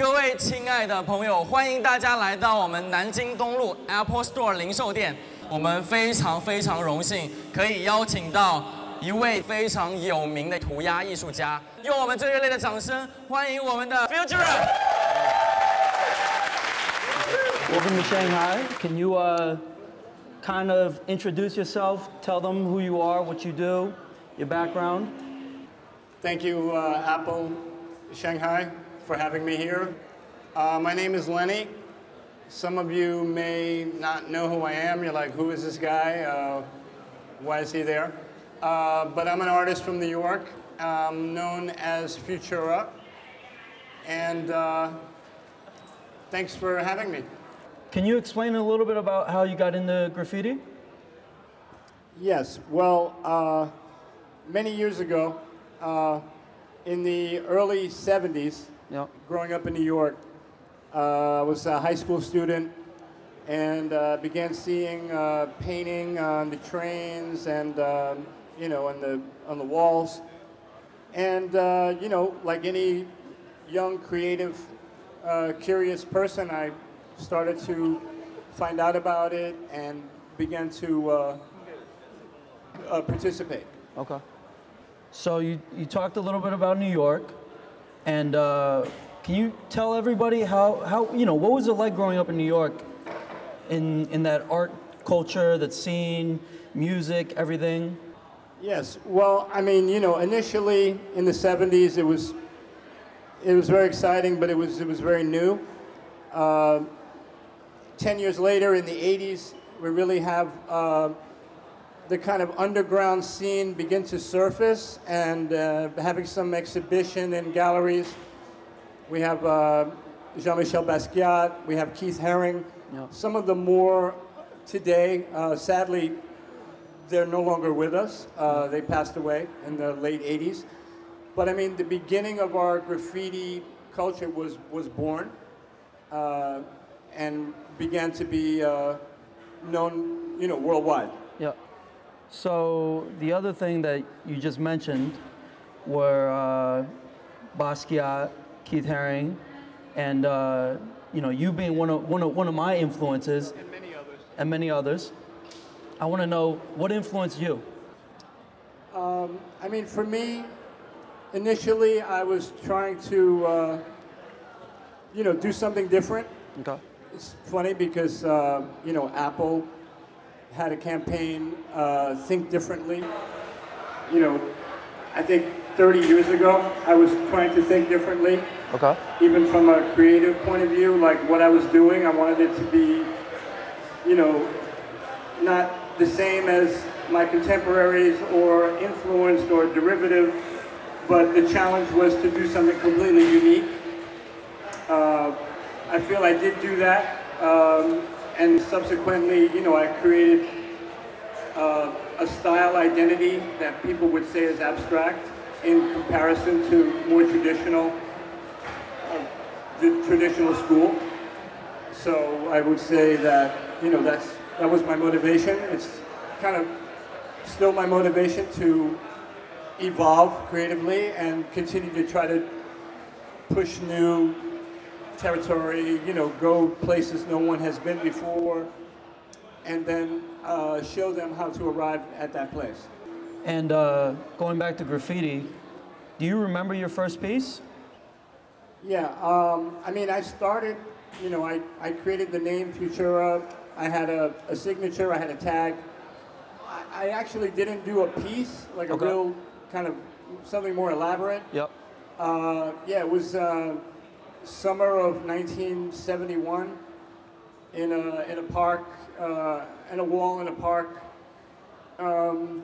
各位亲爱的朋友，欢迎大家来到我们南京东路 Apple Store 零售店。我们非常非常荣幸可以邀请到一位非常有名的涂鸦艺术家，用我们最热烈的掌声欢迎我们的 Future。Welcome to Shanghai. Can you uh, kind of introduce yourself? Tell them who you are, what you do, your background. Thank you, uh, Apple Shanghai, for having me here. Uh, my name is Lenny. Some of you may not know who I am. You're like, who is this guy? Uh, why is he there? Uh, but I'm an artist from New York, um, known as Futura. And uh, thanks for having me. Can you explain a little bit about how you got into graffiti? Yes, well, uh, many years ago, uh, in the early 70s, Yeah. growing up in New York, uh, I was a high school student and uh, began seeing uh, painting on the trains and um, you know on the on the walls, and uh, you know like any young creative, uh, curious person, I started to find out about it and began to uh, uh, participate. Okay. So you, you talked a little bit about New York, and uh, can you tell everybody how, how you know what was it like growing up in New York, in in that art culture, that scene, music, everything? Yes. Well, I mean, you know, initially in the 70s, it was it was very exciting, but it was it was very new. Uh, Ten years later, in the 80s, we really have uh, the kind of underground scene begin to surface, and uh, having some exhibition in galleries. We have uh, Jean-Michel Basquiat. We have Keith Haring. Yeah. Some of the more today, uh, sadly, they're no longer with us. Uh, they passed away in the late 80s. But I mean, the beginning of our graffiti culture was, was born uh, and began to be uh, known, you know, worldwide. Yeah. So the other thing that you just mentioned were uh, Basquiat, Keith Haring, and uh, you know you being one of one of one of my influences, and many others. And many others. I want to know what influenced you. I mean, for me, initially, I was trying to, uh, you know, do something different. Okay. It's funny because, uh, you know, Apple had a campaign, uh, Think Differently. You know, I think 30 years ago, I was trying to think differently, Okay. even from a creative point of view, like what I was doing. I wanted it to be, you know, not the same as my contemporaries or influenced or derivative, but the challenge was to do something completely unique. Uh, I feel I did do that, um, and subsequently, you know, I created uh, a style identity that people would say is abstract in comparison to more traditional, uh, the traditional school. So I would say that you know that's that was my motivation. It's kind of still my motivation to evolve creatively and continue to try to push new territory. You know, go places no one has been before, and then uh, show them how to arrive at that place. And uh, going back to graffiti, do you remember your first piece? Yeah, um, I mean, I started, you know, I, I created the name Futura. I had a, a signature, I had a tag. I, I actually didn't do a piece, like Okay. a real kind of something more elaborate. Yep. Uh, yeah, it was uh, summer of 1971 in a, in a park, uh, in a wall in a park. Um,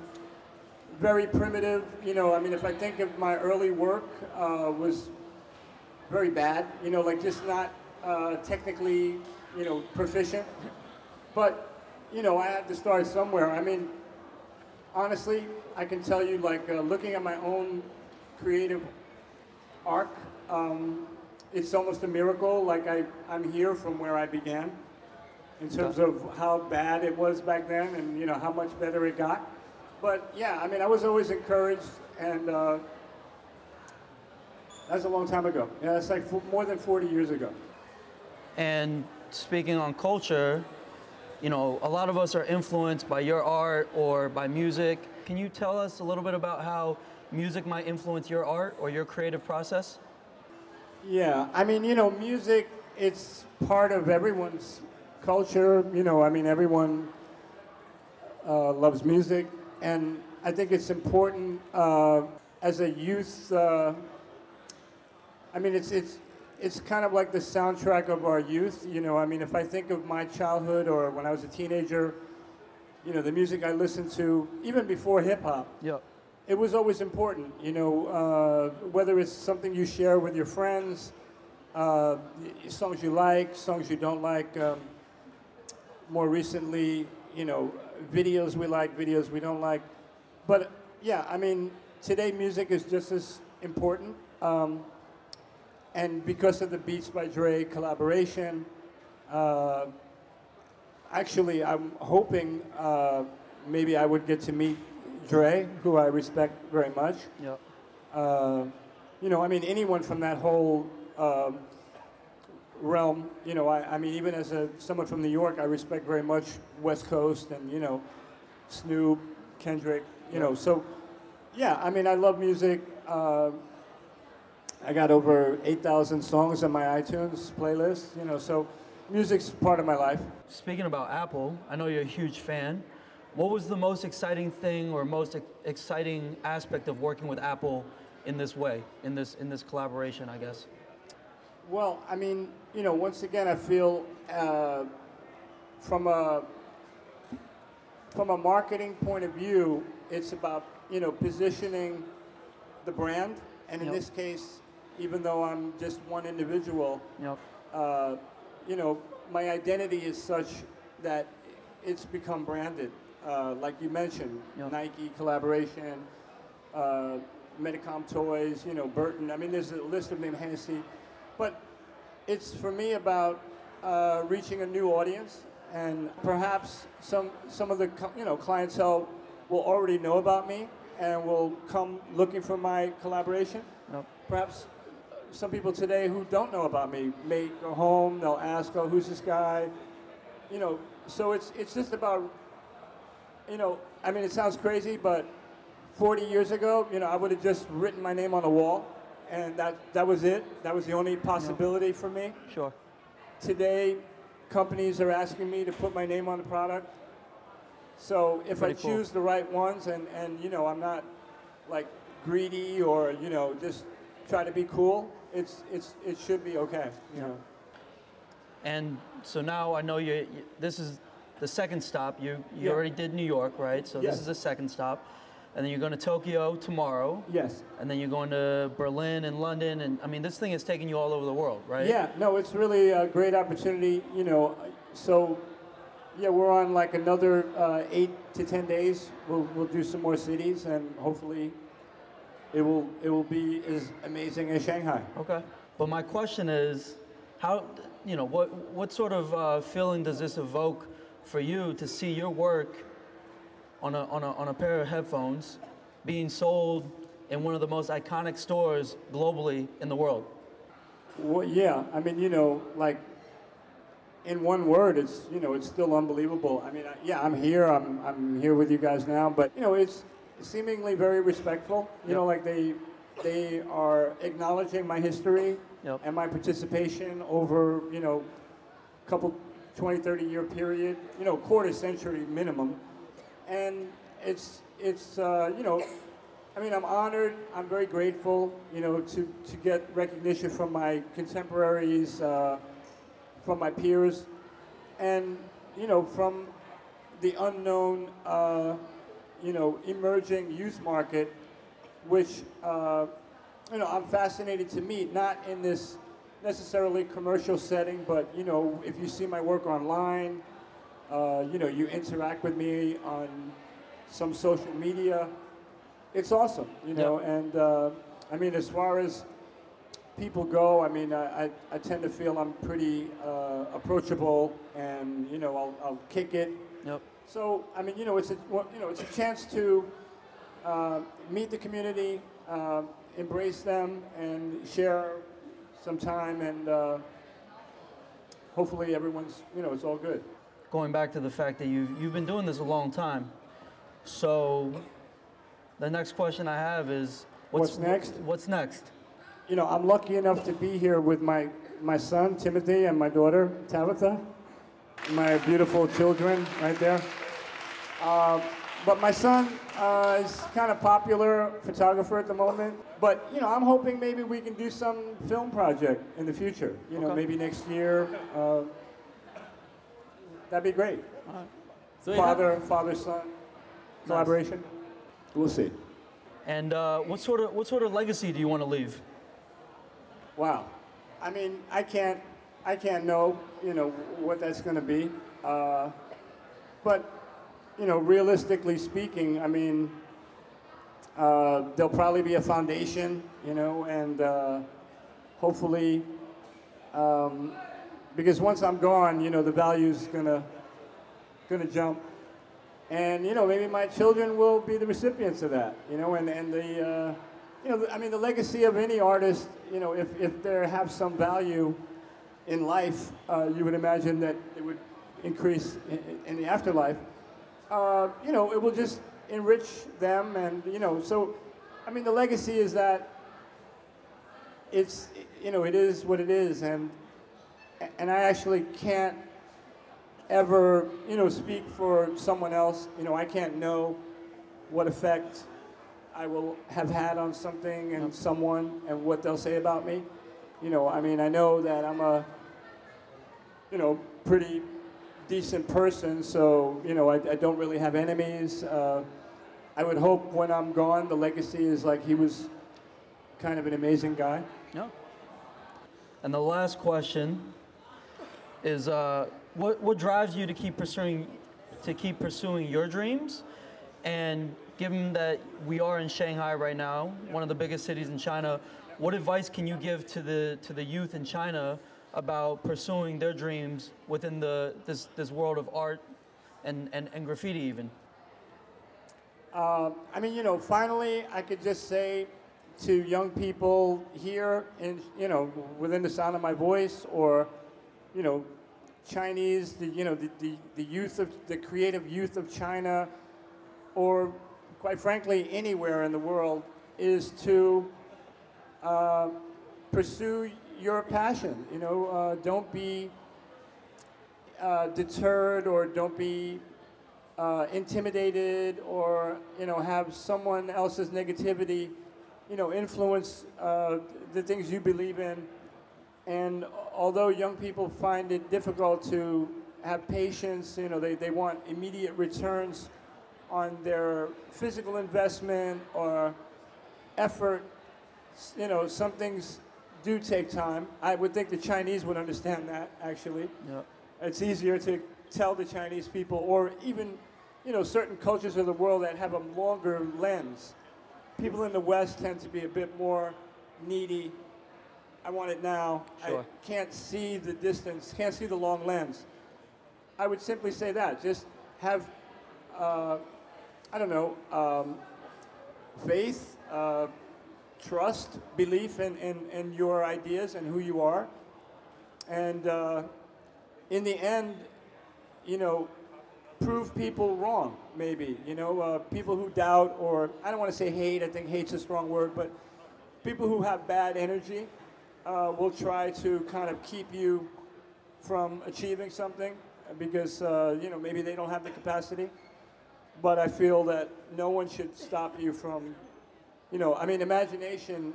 very primitive, you know, I mean, if I think of my early work, uh, was very bad, you know, like just not uh, technically, you know, proficient. But, you know, I had to start somewhere. I mean, honestly, I can tell you, like, uh, looking at my own creative arc, um, it's almost a miracle. Like, I, I'm here from where I began in terms of how bad it was back then and, you know, how much better it got. But yeah, I mean, I was always encouraged and, uh, That's a long time ago. Yeah, it's like more than 40 years ago. And speaking on culture, you know, a lot of us are influenced by your art or by music. Can you tell us a little bit about how music might influence your art or your creative process? Yeah, I mean, you know, music, it's part of everyone's culture. You know, I mean, everyone uh, loves music. And I think it's important uh, as a youth. Uh, I mean, it's, it's, it's kind of like the soundtrack of our youth. You know, I mean, if I think of my childhood or when I was a teenager, you know, the music I listened to, even before hip hop, Yep. It was always important, you know, uh, whether it's something you share with your friends, uh, songs you like, songs you don't like. Um, more recently, you know, videos we like, videos we don't like. But yeah, I mean, today music is just as important. Um, and because of the Beats by Dre collaboration, uh, actually, I'm hoping uh, maybe I would get to meet Dre, who I respect very much. Yep. Uh, you know, I mean, anyone from that whole um, realm. You know, I, I mean, even as a someone from New York, I respect very much West Coast and you know, Snoop, Kendrick. You know, so yeah, I mean, I love music. Uh, I got over 8,000 songs on my iTunes playlist. You know, so music's part of my life. Speaking about Apple, I know you're a huge fan. What was the most exciting thing or most exciting aspect of working with Apple in this way, in this in this collaboration, I guess? Well, I mean, you know, once again, I feel uh, from a from a marketing point of view, it's about you know positioning the brand, and in Yep. this case, even though I'm just one individual, Yep. uh, you know, my identity is such that it's become branded. Uh, like you mentioned, Yep. Nike collaboration, uh, Medicom toys, you know, Burton. I mean, there's a list of them, Hennessy. But it's for me about uh, reaching a new audience, and perhaps some some of the you know clientele will already know about me and will come looking for my collaboration. Yep. Perhaps some people today who don't know about me may go home, they'll ask, "Oh, who's this guy?" You know, so it's it's just about, you know, I mean, it sounds crazy, but 40 years ago, you know, I would have just written my name on the wall, and that that was it. That was the only possibility for me. Sure. Today, companies are asking me to put my name on the product. So if I cool. choose the right ones, and and you know, I'm not like greedy or you know just try to be cool. It's it's it should be okay. You know. And so now I know you. you this is the second stop. You you Yeah. already did New York, right? So Yes. this is the second stop, and then you're going to Tokyo tomorrow, Yes. and then you're going to Berlin and London, and I mean this thing is taking you all over the world, right? Yeah, no, it's really a great opportunity, you know. So, yeah, we're on like another uh, eight to ten days. We'll, we'll do some more cities, and hopefully, it will it will be as amazing as Shanghai. Okay. But my question is, how you know what what sort of uh, feeling does this evoke for you to see your work on a on a on a pair of headphones being sold in one of the most iconic stores globally in the world? Well, yeah, I mean, you know, like in one word, it's you know, it's still unbelievable. I mean, I, yeah, I'm here. I'm I'm here with you guys now, but you know, it's seemingly very respectful. You know, like they they are acknowledging my history Yep. and my participation over you know, a couple 20, 30 year period. You know, quarter century minimum, and it's it's uh, you know. I mean, I'm honored. I'm very grateful, you know, to, to get recognition from my contemporaries, uh, from my peers, and you know, from the unknown, uh, you know, emerging youth market, which uh, you know I'm fascinated to meet. Not in this necessarily commercial setting, but you know, if you see my work online, uh, you know, you interact with me on some social media it's awesome, you know. And uh, I mean, as far as people go, I mean, I, I, I tend to feel I'm pretty uh, approachable, and you know, I'll, I'll kick it. Yep. So I mean, you know, it's a well, you know, it's a chance to uh, meet the community. Um, embrace them and share some time, and uh, hopefully everyone's, you know, it's all good. Going back to the fact that you've, you've been doing this a long time. So the next question I have is What's next? What's next? You know, I'm lucky enough to be here with my, my son, Timothy, and my daughter, Tabitha, my beautiful children right there. Uh, but my son uh, is kind of popular photographer at the moment. But you know, I'm hoping maybe we can do some film project in the future. You know, okay. maybe next year. Uh, that'd be great. So father, father, son collaboration. We'll see. And uh, what sort of what sort of legacy do you want to leave? Wow, I mean, I can't I can't know you know what that's going to be, uh, but you know, realistically speaking, I mean, uh, there'll probably be a foundation, you know, and uh, hopefully, um, because once I'm gone, you know, the value's gonna, gonna jump. And, you know, maybe my children will be the recipients of that, you know, and, and the, uh, you know, I mean, the legacy of any artist, you know, if, if they have some value in life, uh, you would imagine that it would increase in, in the afterlife. Uh, you know, it will just enrich them, and you know, so, I mean, the legacy is that it's, you know, it is what it is, and and I actually can't ever, you know, speak for someone else. You know, I can't know what effect I will have had on something and someone and what they'll say about me. You know, I mean, I know that I'm a, you know, pretty decent person, so, you know, I, I don't really have enemies. Uh, I would hope when I'm gone, the legacy is like he was kind of an amazing guy. No. And the last question is uh, what what drives you to keep pursuing to keep pursuing your dreams? And given that we are in Shanghai right now, one of the biggest cities in China, what advice can you give to the to the youth in China about pursuing their dreams within the this this world of art and, and, and graffiti even? Uh, I mean, you know, finally, I could just say to young people here, in you know, within the sound of my voice, or you know, Chinese, the you know, the, the, the youth of the creative youth of China, or quite frankly, anywhere in the world, is to uh, pursue your passion. You know, uh, don't be uh, deterred or don't be uh, intimidated or you know have someone else's negativity you know influence uh, the things you believe in and although young people find it difficult to have patience you know they, they want immediate returns on their physical investment or effort you know some things do take time i would think the chinese would understand that actually Yeah. it's easier to tell the Chinese people, or even, you know, certain cultures of the world that have a longer lens. People in the West tend to be a bit more needy. I want it now. Sure. I can't see the distance, can't see the long lens. I would simply say that. Just have, uh, I don't know, um, faith, uh, trust, belief in, in, in your ideas and who you are. And uh, in the end, you know, prove people wrong, maybe. You know, uh, people who doubt, or I don't want to say hate, I think hate's a strong word, but people who have bad energy uh, will try to kind of keep you from achieving something because, uh, you know, maybe they don't have the capacity. But I feel that no one should stop you from, you know, I mean, imagination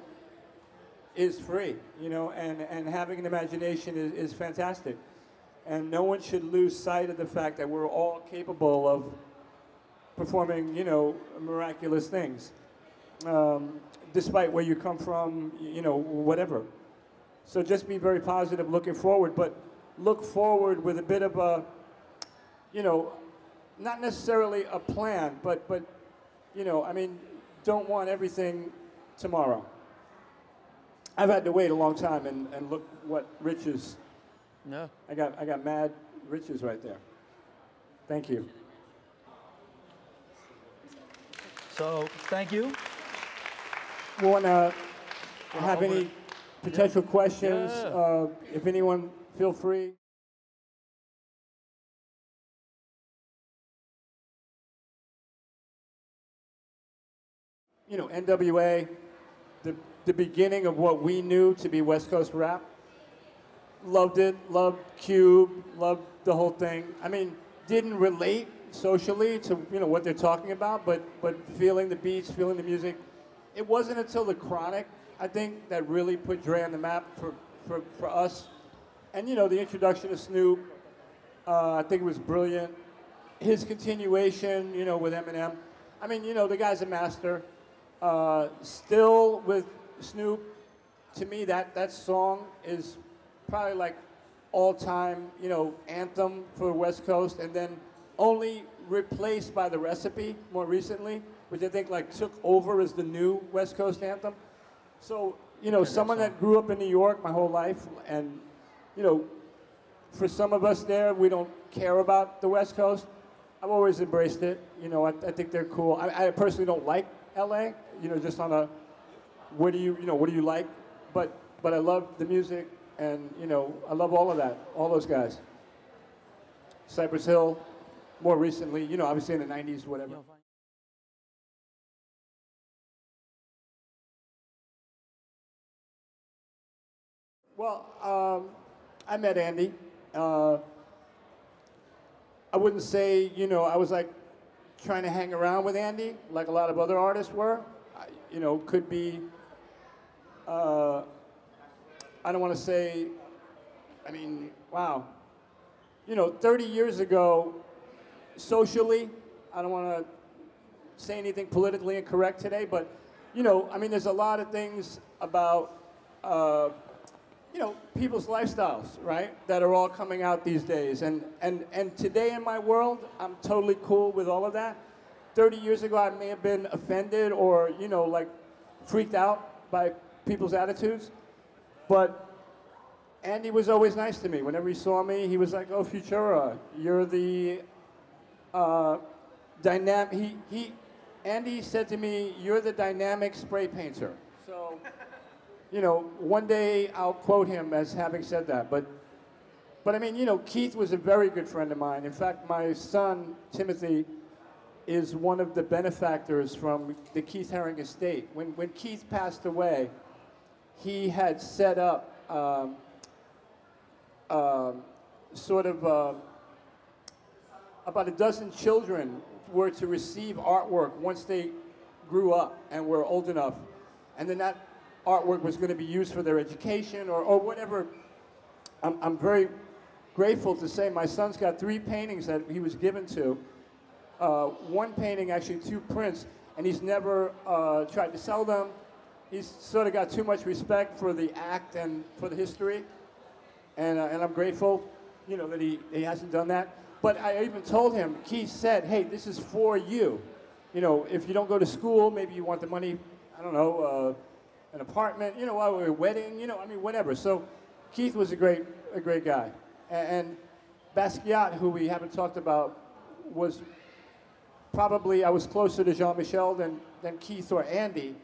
is free, you know, and, and having an imagination is, is fantastic. And no one should lose sight of the fact that we're all capable of performing, you know, miraculous things, um, despite where you come from, you know, whatever. So just be very positive, looking forward, but look forward with a bit of a, you know, not necessarily a plan, but but, you know, I mean, don't want everything tomorrow. I've had to wait a long time, and, and look what riches No. I got I got mad riches right there. Thank you. So thank you. Want to have any potential questions, Yeah. uh, if anyone, feel free. You know, NWA, the, the beginning of what we knew to be West Coast rap. Loved it, loved Cube, loved the whole thing. I mean, didn't relate socially to you know what they're talking about, but but feeling the beats, feeling the music. It wasn't until the Chronic, I think, that really put Dre on the map for for, for us. And you know, the introduction of Snoop, uh, I think it was brilliant. His continuation, you know, with Eminem. I mean, you know, the guy's a master. Uh, still with Snoop, to me, that that song is probably like all-time, you know, anthem for the West Coast, and then only replaced by the recipe more recently, which I think like took over as the new West Coast anthem. So, you know, someone that grew up in New York my whole life, and you know, for some of us there, we don't care about the West Coast. I've always embraced it. You know, I, I think they're cool. I, I personally don't like LA. You know, just on a what do you you know what do you like? But but I love the music, and you know I love all of that, all those guys. Cypress Hill, more recently, you know, obviously in the '90s, whatever. Well, um, I met Andy. Uh, I wouldn't say, you know, I was like trying to hang around with Andy like a lot of other artists were. You know, could be, uh, I don't want to say, I mean, wow. You know, 30 years ago, socially, I don't want to say anything politically incorrect today, but, you know, I mean, there's a lot of things about, uh, you know, people's lifestyles, right, that are all coming out these days. And, and, and today in my world, I'm totally cool with all of that. 30 years ago, I may have been offended or, you know, like freaked out by people's attitudes. But Andy was always nice to me. Whenever he saw me, he was like, oh, Futura, you're the uh, dynamic. He, he, Andy said to me, you're the dynamic spray painter. So you know, one day I'll quote him as having said that. But, but I mean, you know, Keith was a very good friend of mine. In fact, my son, Timothy, is one of the benefactors from the Keith Haring estate. When, when Keith passed away, he had set up um, um, sort of uh, about a dozen children were to receive artwork once they grew up and were old enough. And then that artwork was going to be used for their education or, or whatever. I'm, I'm very grateful to say my son's got three paintings that he was given to. Uh, one painting, actually two prints, and he's never uh, tried to sell them. He's sort of got too much respect for the act and for the history, and, uh, and I'm grateful, you know, that he, he hasn't done that. But I even told him, Keith said, hey, this is for you. You know, if you don't go to school, maybe you want the money, I don't know, uh, an apartment, you know, a wedding, you know, I mean, whatever. So Keith was a great, a great guy. And, and Basquiat, who we haven't talked about, was probably, I was closer to Jean-Michel than, than Keith or Andy.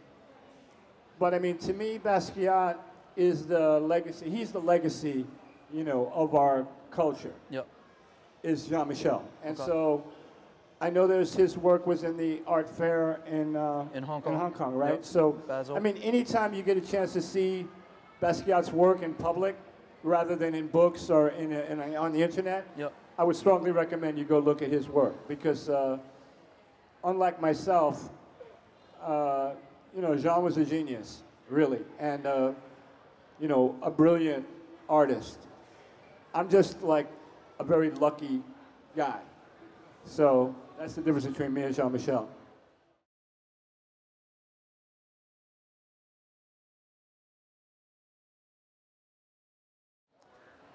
But I mean, to me, Basquiat is the legacy, he's the legacy, you know, of our culture, Yep. is Jean-Michel. And Okay. so I know there's his work was in the art fair in, uh, In Hong in Kong. Hong Kong, right? Yep. So, Basel. I mean, anytime you get a chance to see Basquiat's work in public rather than in books or in, a, in a, on the internet, Yep. I would strongly recommend you go look at his work because, uh, unlike myself, uh, you know, Jean was a genius, really, and uh, you know, a brilliant artist. I'm just like a very lucky guy. So that's the difference between me and Jean Michel.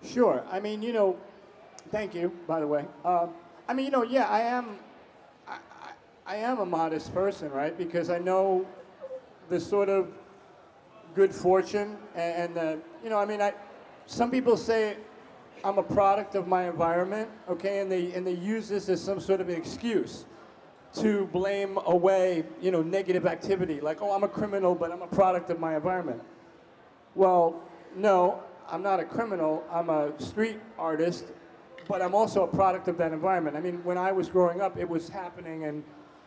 Sure. I mean, you know, thank you, by the way. Um, I mean, you know, yeah, I am, I, am a modest person, right? Because I know the sort of good fortune and, and uh, you know, I mean, I, some people say I'm a product of my environment, okay, and they and they use this as some sort of an excuse to blame away, you know, negative activity, like, oh, I'm a criminal, but I'm a product of my environment. Well, no, I'm not a criminal. I'm a street artist, but I'm also a product of that environment. I mean, when I was growing up, it was happening, and,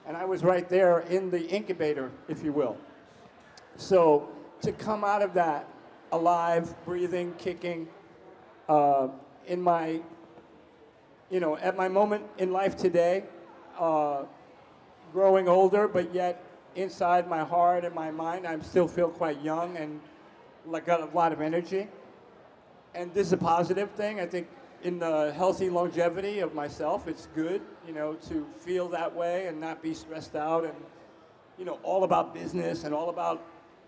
and I was right there in the incubator, if you will. So to come out of that alive, breathing, kicking, uh, in my, you know, at my moment in life today, uh, growing older, but yet inside my heart and my mind, I still feel quite young and like got a lot of energy. And this is a positive thing. I think in the healthy longevity of myself, it's good, you know, to feel that way and not be stressed out and, you know, all about business and all about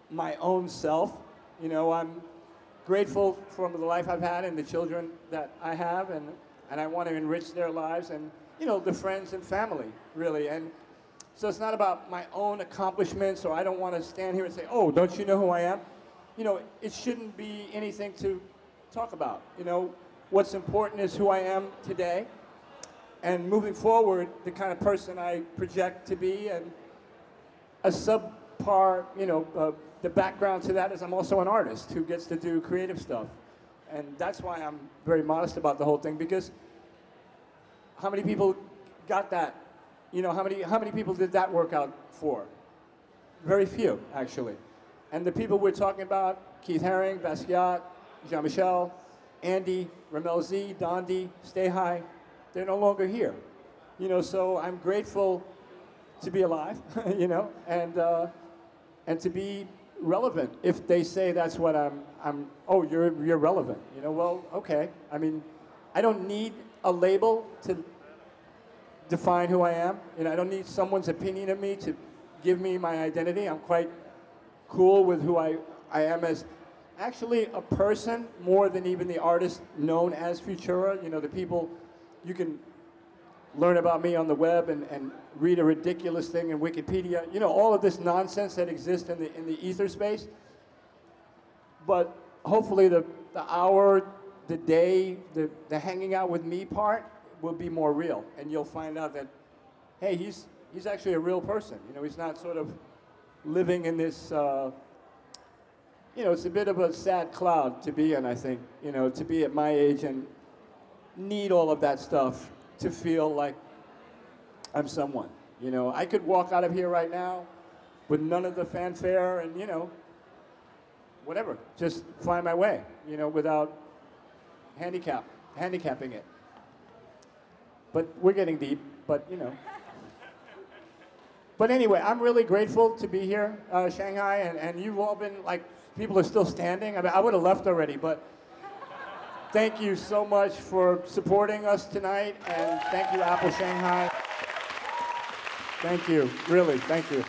my own self. You know, I'm grateful for the life I've had and the children that I have, and, and I want to enrich their lives and, you know, the friends and family, really. And so it's not about my own accomplishments, or I don't want to stand here and say, oh, don't you know who I am? You know, it shouldn't be anything to talk about. You know, what's important is who I am today, and moving forward, the kind of person I project to be, and a subpar, you know, uh, the background to that is I'm also an artist who gets to do creative stuff. And that's why I'm very modest about the whole thing because how many people got that? You know, how many, how many people did that work out for? Very few, actually. And the people we're talking about, Keith Haring, Basquiat, Jean-Michel, Andy, Rammellzee, Dondi, Stay High, they're no longer here. You know, so I'm grateful to be alive, you know, and, uh, and to be relevant. If they say that's what I'm, I'm, oh, you're, you're relevant. You know, well, okay. I mean, I don't need a label to define who I am. You know, I don't need someone's opinion of me to give me my identity. I'm quite cool with who I, I am as actually a person more than even the artist known as Futura. You know, the people you can learn about me on the web and, and read a ridiculous thing in Wikipedia. You know, all of this nonsense that exists in the, in the ether space. But hopefully the, the hour, the day, the, the hanging out with me part will be more real. And you'll find out that, hey, he's, he's actually a real person. You know, he's not sort of living in this, uh, you know, it's a bit of a sad cloud to be in, I think, you know, to be at my age and need all of that stuff to feel like I'm someone. You know, I could walk out of here right now with none of the fanfare and, you know, whatever, just find my way, you know, without handicap, handicapping it. But we're getting deep, but, you know. But anyway, I'm really grateful to be here, uh, Shanghai, and, and you've all been like, people are still standing. I mean, I would have left already, but thank you so much for supporting us tonight, and thank you, Apple Shanghai. Thank you, really, thank you.